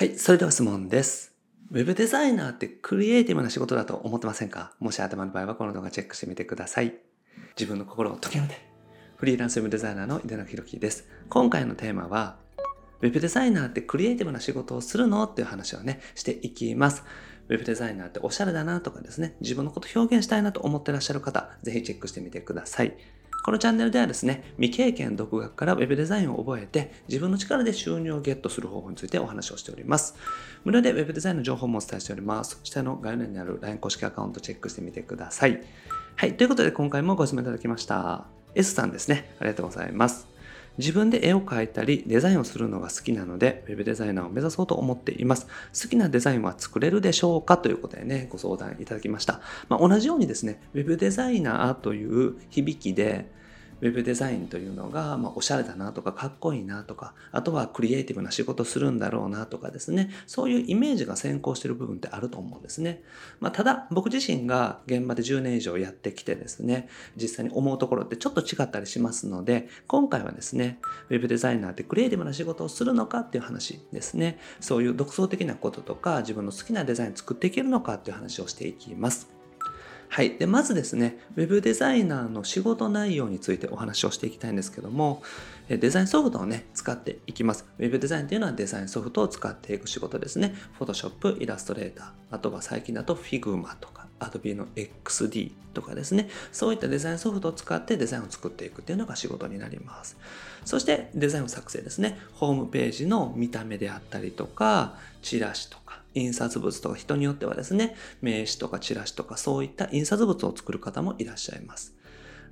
はい、それでは質問です。ウェブデザイナーってクリエイティブな仕事だと思ってませんか？もし頭の場合はこの動画チェックしてみてください。自分の心を解きめて。フリーランスウェブデザイナーの井出野博樹です。今回のテーマは、ウェブデザイナーってクリエイティブな仕事をするの？っていう話をね、していきます。ウェブデザイナーっておしゃれだなとかですね、自分のこと表現したいなと思ってらっしゃる方、ぜひチェックしてみてください。このチャンネルではですね、未経験独学から Web デザインを覚えて、自分の力で収入をゲットする方法についてお話をしております。無料で Web デザインの情報もお伝えしております。下の概要欄にある LINE 公式アカウントチェックしてみてください。はい、ということで今回もご質問いただきました。S さんですね。ありがとうございます。自分で絵を描いたりデザインをするのが好きなので Web デザイナーを目指そうと思っています。好きなデザインは作れるでしょうか？ということでねご相談いただきました、まあ、同じようにですね Web デザイナーという響きでウェブデザインというのが、まあ、おしゃれだなとかかっこいいなとかあとはクリエイティブな仕事するんだろうなとかですね。そういうイメージが先行してる部分ってあると思うんですね、まあ、ただ僕自身が現場で10年以上やってきてですね実際に思うところってちょっと違ったりしますので今回はですねウェブデザイナーってクリエイティブな仕事をするのかっていう話ですね。そういう独創的なこととか自分の好きなデザイン作っていけるのかっていう話をしていきます。はい。で、まずですね、ウェブデザイナーの仕事内容についてお話をしていきたいんですけども、デザインソフトをね、使っていきます。ウェブデザインというのはデザインソフトを使っていく仕事ですね。Photoshop、イラストレーター、あとは最近だと Figma とか、Adobe の XD とかですね。そういったデザインソフトを使ってデザインを作っていくっていうのが仕事になります。そしてデザインを作成ですね。ホームページの見た目であったりとか、チラシと、印刷物とか人によってはですね、名刺とかチラシとかそういった印刷物を作る方もいらっしゃいます。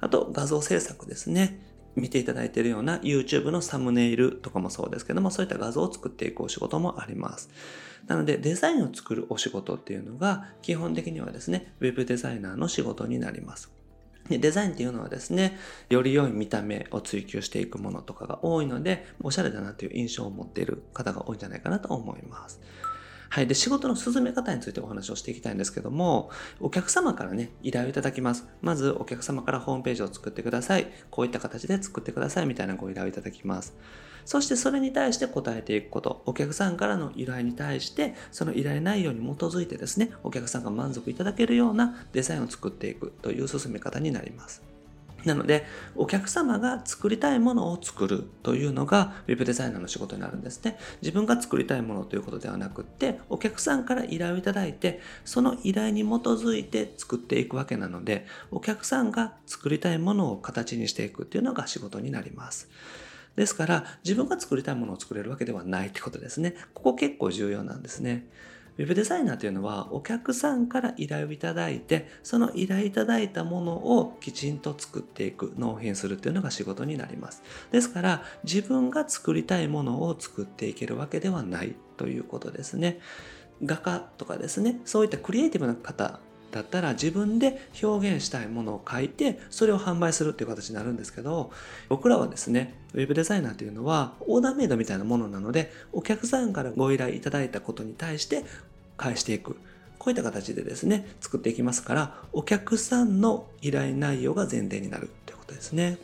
あと画像制作ですね。見ていただいているような YouTube のサムネイルとかもそうですけども、そういった画像を作っていくお仕事もあります。なので、デザインを作るお仕事っていうのが、基本的にはですね、Web デザイナーの仕事になります。でデザインっていうのはですね、より良い見た目を追求していくものとかが多いので、おしゃれだなという印象を持っている方が多いんじゃないかなと思います。はい。で、仕事の進め方についてお話をしていきたいんですけども、お客様からね、依頼をいただきます。まず、お客様からホームページを作ってください。こういった形で作ってください。みたいなご依頼をいただきます。そしてそれに対して答えていくこと。お客さんからの依頼に対して、その依頼内容に基づいてですね、お客さんが満足いただけるようなデザインを作っていくという進め方になります。なので、お客様が作りたいものを作るというのが Web デザイナーの仕事になるんですね。自分が作りたいものということではなくって、お客さんから依頼をいただいて、その依頼に基づいて作っていくわけなので、お客さんが作りたいものを形にしていくっていうのが仕事になります。ですから、自分が作りたいものを作れるわけではないってことですね。ここ結構重要なんですね。ウェブデザイナーというのはお客さんから依頼をいただいてその依頼いただいたものをきちんと作っていく納品するというのが仕事になります。ですから自分が作りたいものを作っていけるわけではないということですね。画家とかですね。そういったクリエイティブな方だったら自分で表現したいものを書いてそれを販売するっていう形になるんですけど僕らはですねウェブデザイナーというのはオーダーメイドみたいなものなのでお客さんからご依頼いただいたことに対して返していく。こういった形でですね作っていきますからお客さんの依頼内容が前提になるということですね。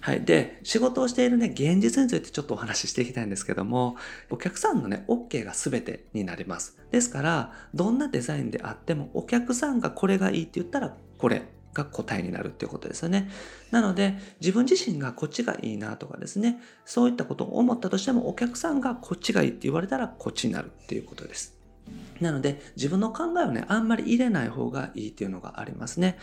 はい。で、仕事をしているね、現実についてちょっとお話ししていきたいんですけども、お客さんのね、OK が全てになります。ですから、どんなデザインであっても、お客さんがこれがいいって言ったら、これが答えになるっていうことですよね。なので、自分自身がこっちがいいなとかですね、そういったことを思ったとしても、お客さんがこっちがいいって言われたら、こっちになるっていうことです。なので、自分の考えをね、あんまり入れない方がいいっていうのがありますね。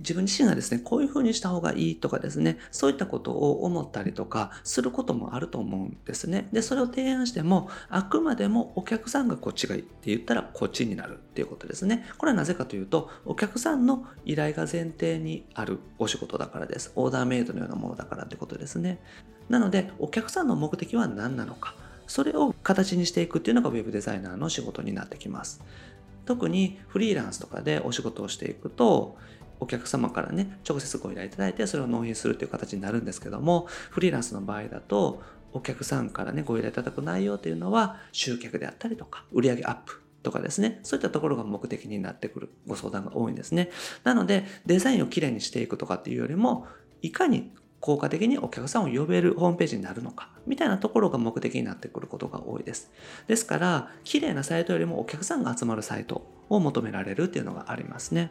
自分自身がですね、こういう風にした方がいいとかですね、そういったことを思ったりとかすることもあると思うんですね。で、それを提案しても、あくまでもお客さんがこっちがいいって言ったらこっちになるっていうことですね。これはなぜかというと、お客さんの依頼が前提にあるお仕事だからです。オーダーメイドのようなものだからってことですね。なので、お客さんの目的は何なのか。それを形にしていくっていうのが Web デザイナーの仕事になってきます。特にフリーランスとかでお仕事をしていくと、お客様からね、直接ご依頼いただいて、それを納品するという形になるんですけども、フリーランスの場合だと、お客さんからね、ご依頼いただく内容というのは、集客であったりとか、売上アップとかですね、そういったところが目的になってくるご相談が多いんですね。なので、デザインをきれいにしていくとかっていうよりも、いかに効果的にお客さんを呼べるホームページになるのかみたいなところが目的になってくることが多いです。ですから、綺麗なサイトよりもお客さんが集まるサイトを求められるっていうのがありますね。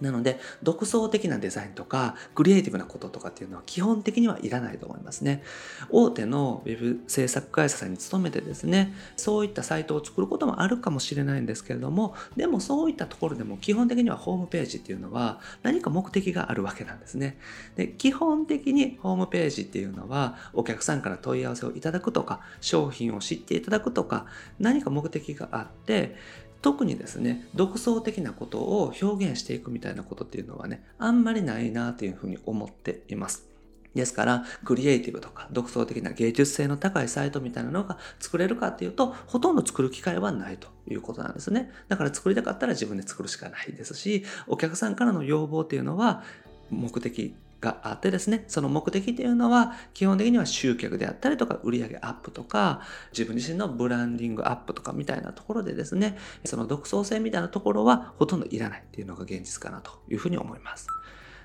なので、独創的なデザインとか、クリエイティブなこととかっていうのは基本的にはいらないと思いますね。大手の web 制作会社さんに勤めてですね、そういったサイトを作ることもあるかもしれないんですけれども、でもそういったところでも基本的にはホームページっていうのは何か目的があるわけなんですね。で、基本的にホームページっていうのはお客さんから問い合わせをいただくとか、商品を知っていただくとか、何か目的があって、特にですね、独創的なことを表現していくみたいなことっていうのはね、あんまりないなというふうに思っています。ですから、クリエイティブとか独創的な芸術性の高いサイトみたいなのが作れるかっていうと、ほとんど作る機会はないということなんですね。だから作りたかったら自分で作るしかないですし、お客さんからの要望っていうのは、目的があってですね、その目的っていうのは基本的には集客であったりとか売上アップとか自分自身のブランディングアップとかみたいなところでですね、その独創性みたいなところはほとんどいらないっていうのが現実かなというふうに思います。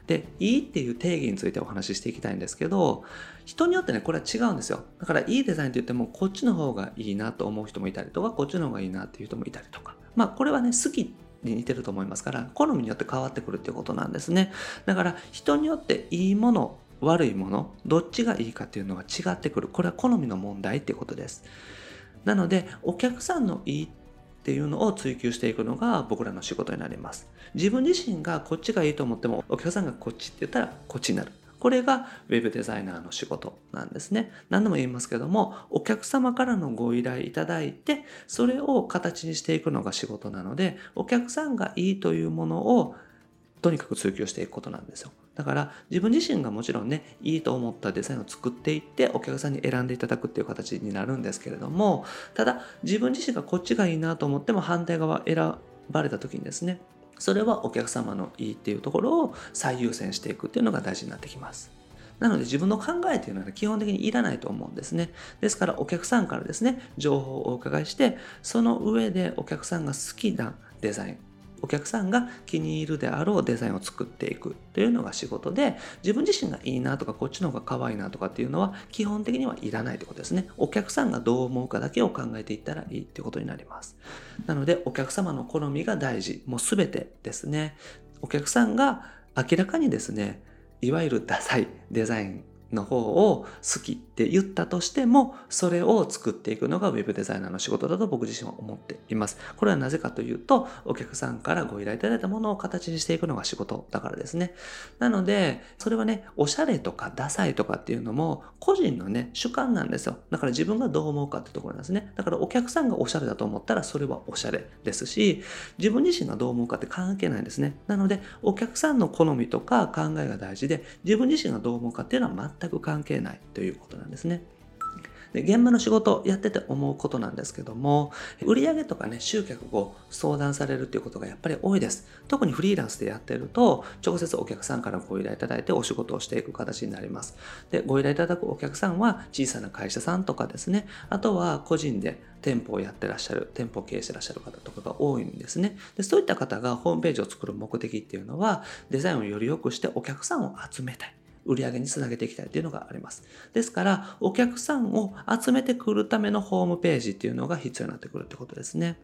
で、いいっていう定義についてお話ししていきたいんですけど、人によってね、これは違うんですよ。だからいいデザインって言っても、こっちの方がいいなと思う人もいたりとか、こっちの方がいいなっていう人もいたりとか。まあ、これはね、好きに似てると思いますから、好みによって変わってくるっていうことなんですね。だから人によっていいもの、悪いもの、どっちがいいかっていうのは違ってくる。これは好みの問題っていうことです。なので、お客さんのいいっていうのを追求していくのが僕らの仕事になります。自分自身がこっちがいいと思っても、お客さんがこっちって言ったらこっちになる。これが Web デザイナーの仕事なんですね。何度も言いますけども、お客様からのご依頼いただいて、それを形にしていくのが仕事なので、お客さんがいいというものをとにかく追求していくことなんですよ。だから自分自身がもちろんね、いいと思ったデザインを作っていってお客さんに選んでいただくっていう形になるんですけれども、ただ自分自身がこっちがいいなと思っても反対側選ばれた時にですね、それはお客様のいいっていうところを最優先していくっていうのが大事になってきます。なので自分の考えというのは基本的にいらないと思うんですね。ですからお客さんからですね、情報をお伺いして、その上でお客さんが好きなデザイン、お客さんが気に入るであろうデザインを作っていくというのが仕事で自分自身がいいなとかこっちの方が可愛いなとかっていうのは基本的にはいらないってことですね。お客さんがどう思うかだけを考えていったらいいってことになります。なのでお客様の好みが大事。もう全てですね。お客さんが明らかにですねいわゆるダサいデザインの方を好きって言ったとしても、それを作っていくのが Web デザイナーの仕事だと僕自身は思っています。これはなぜかというと、お客さんからご依頼いただいたものを形にしていくのが仕事だからですね。なので、それはね、おしゃれとかダサいとかっていうのも、個人のね、主観なんですよ。だから自分がどう思うかってところなんですね。だからお客さんがおしゃれだと思ったら、それはおしゃれですし、自分自身がどう思うかって関係ないんですね。なので、お客さんの好みとか考えが大事で、自分自身がどう思うかっていうのは全く関係ないということなんですですね。で現場の仕事やってて思うことなんですけども売上とかね集客を相談されるっていうことがやっぱり多いです特にフリーランスでやってると直接お客さんからご依頼いただいてお仕事をしていく形になりますでご依頼いただくお客さんは小さな会社さんとかですねあとは個人で店舗をやってらっしゃる、店舗を経営してらっしゃる方とかが多いんですね。でそういった方がホームページを作る目的っていうのは、デザインをより良くしてお客さんを集めたい。売り上げにつなげていきたいというのがあります。ですから、お客さんを集めてくるためのホームページっていうのが必要になってくるってことですね。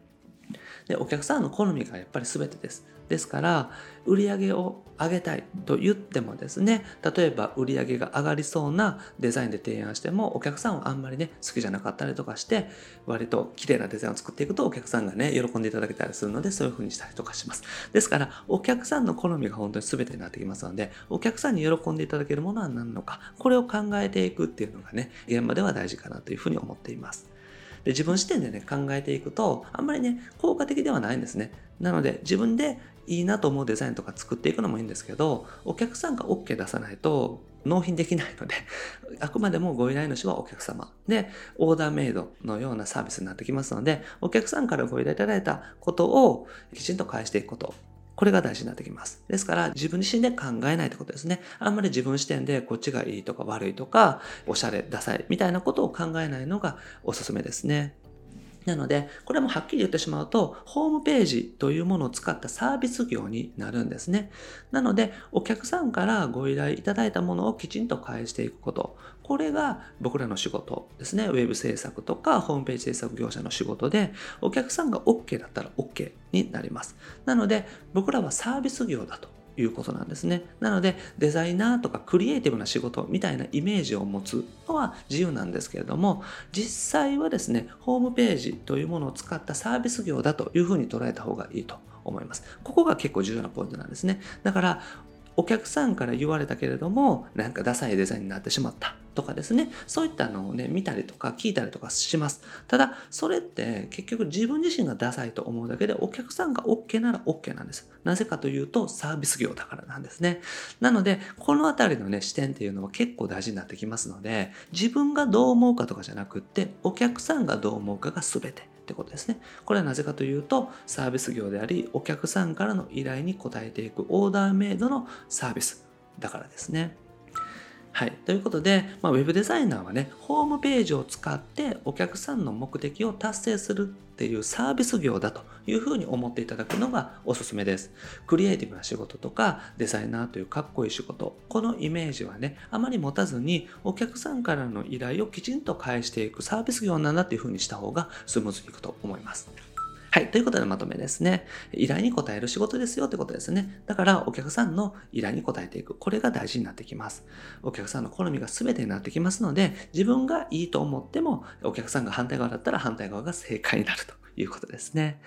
で、お客さんの好みがやっぱり全てです。ですから、売上を上げたいと言ってもですね、例えば売り上げが上がりそうなデザインで提案しても、お客さんはあんまりね、好きじゃなかったりとかして、割と綺麗なデザインを作っていくとお客さんがね、喜んでいただけたりするので、そういう風にしたりとかします。ですから、お客さんの好みが本当に全てになってきますので、お客さんに喜んでいただけるものは何なのか、これを考えていくっていうのがね、現場では大事かなというふうに思っています。で自分視点でね、考えていくと、あんまりね、効果的ではないんですね。なので、自分でいいなと思うデザインとか作っていくのもいいんですけど、お客さんが OK 出さないと納品できないので、あくまでもご依頼主はお客様で、オーダーメイドのようなサービスになってきますので、お客さんからご依頼いただいたことをきちんと返していくこと。これが大事になってきます。ですから、自分自身で考えないってことですね。あんまり自分視点でこっちがいいとか悪いとか、おしゃれ、ダサいみたいなことを考えないのがおすすめですね。なので、これもはっきり言ってしまうと、ホームページというものを使ったサービス業になるんですね。なので、お客さんからご依頼いただいたものをきちんと返していくこと。これが僕らの仕事ですね。ウェブ制作とかホームページ制作業者の仕事で、お客さんが OK だったら OK になります。なので、僕らはサービス業だということなんですね。なのでデザイナーとかクリエイティブな仕事みたいなイメージを持つのは自由なんですけれども実際はですねホームページというものを使ったサービス業だというふうに捉えた方がいいと思います。ここが結構重要なポイントなんですね。だからお客さんから言われたけれどもなんかダサいデザインになってしまったとかですね。そういったのをね見たりとか聞いたりとかします。ただそれって結局自分自身がダサいと思うだけでお客さんが OK なら OK なんです。なぜかというとサービス業だからなんですね。なのでこの辺りのね視点っていうのは結構大事になってきますので自分がどう思うかとかじゃなくってお客さんがどう思うかが全て。ってことですね。これはなぜかというと、サービス業であり、お客さんからの依頼に応えていくオーダーメイドのサービスだからですね。はい。ということで、まあ、ウェブデザイナーはね、ホームページを使ってお客さんの目的を達成するっていうサービス業だというふうに思っていただくのがおすすめです。クリエイティブな仕事とかデザイナーというかっこいい仕事、このイメージはね、あまり持たずにお客さんからの依頼をきちんと返していくサービス業なんだっていうふうにした方がスムーズにいくと思います。はい。ということでまとめですね。依頼に応える仕事ですよってことですね。だからお客さんの依頼に応えていく。これが大事になってきます。お客さんの好みが全てになってきますので、自分がいいと思っても、お客さんが反対側だったら反対側が正解になるということですね。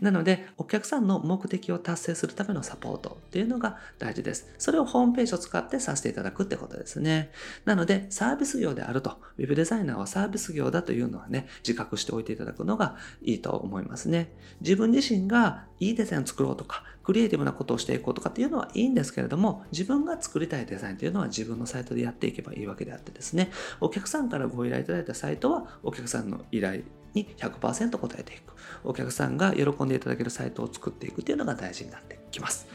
なので、お客さんの目的を達成するためのサポートっていうのが大事です。それをホームページを使ってさせていただくってことですね。なので、サービス業であると、ウェブデザイナーはサービス業だというのはね、自覚しておいていただくのがいいと思いますね。自分自身がいいデザインを作ろうとか、クリエイティブなことをしていこうとかっていうのはいいんですけれども、自分が作りたいデザインというのは自分のサイトでやっていけばいいわけであってですね、お客さんからご依頼いただいたサイトは、お客さんの依頼に100%答えていく。お客さんが喜んでいただけるサイトを作っていくというのが大事になってきます。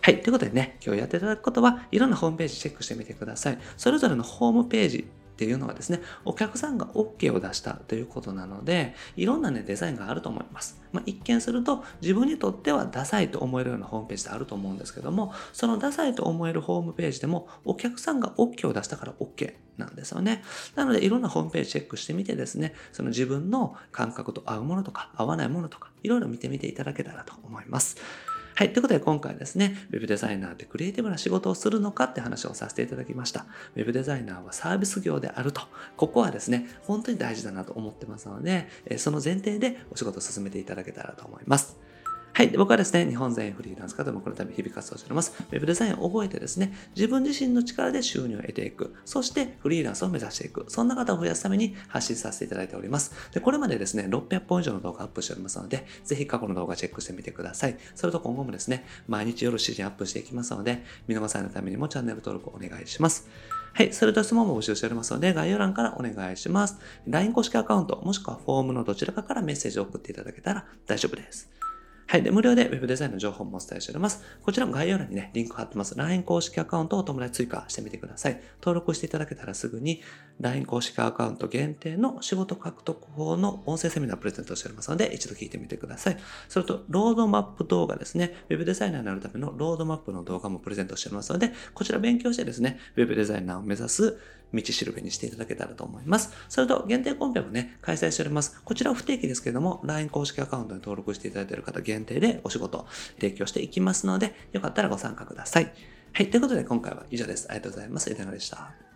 はい。ということでね、今日やっていただくことは、いろんなホームページチェックしてみてください。それぞれのホームページっていうのはですね、お客さんが OK を出したということなので、いろんなね、デザインがあると思います。まあ、一見すると自分にとってはダサいと思えるようなホームページってあると思うんですけども、そのダサいと思えるホームページでもお客さんが OK を出したから OK なんですよね。なので、いろんなホームページチェックしてみてですね、その自分の感覚と合うものとか合わないものとか、いろいろ見てみていただけたらと思います。はい。ということで今回ですね、Web デザイナーってクリエイティブな仕事をするのかって話をさせていただきました。Web デザイナーはサービス業であると。ここはですね、本当に大事だなと思ってますので、その前提でお仕事を進めていただけたらと思います。はい。僕はですね、日本全員フリーランス化でもこのため日々活動しております。ウェブデザインを覚えてですね、自分自身の力で収入を得ていく。そしてフリーランスを目指していく。そんな方を増やすために発信させていただいております。で、これまでですね、600本以上の動画アップしておりますので、ぜひ過去の動画チェックしてみてください。それと今後もですね、毎日夜7時アップしていきますので、見逃さないためにもチャンネル登録お願いします。はい。それと質問も募集しておりますので、概要欄からお願いします。LINE 公式アカウント、もしくはフォームのどちらかからメッセージを送っていただけたら大丈夫です。はい。で、無料で Web デザインの情報もお伝えしております。こちらの概要欄にね、リンク貼ってます。LINE 公式アカウントをお友達追加してみてください。登録していただけたらすぐに LINE 公式アカウント限定の仕事獲得法の音声セミナープレゼントしておりますので、一度聞いてみてください。それと、ロードマップ動画ですね。Web デザイナーになるためのロードマップの動画もプレゼントしておりますので、こちら勉強してですね、Web デザイナーを目指す道しるべにしていただけたらと思います。それと、限定コンペもね、開催しております。こちらは不定期ですけれども、LINE 公式アカウントに登録していただいている方限定でお仕事提供していきますので、よかったらご参加ください。はい。ということで今回は以上です。ありがとうございます。いかがでした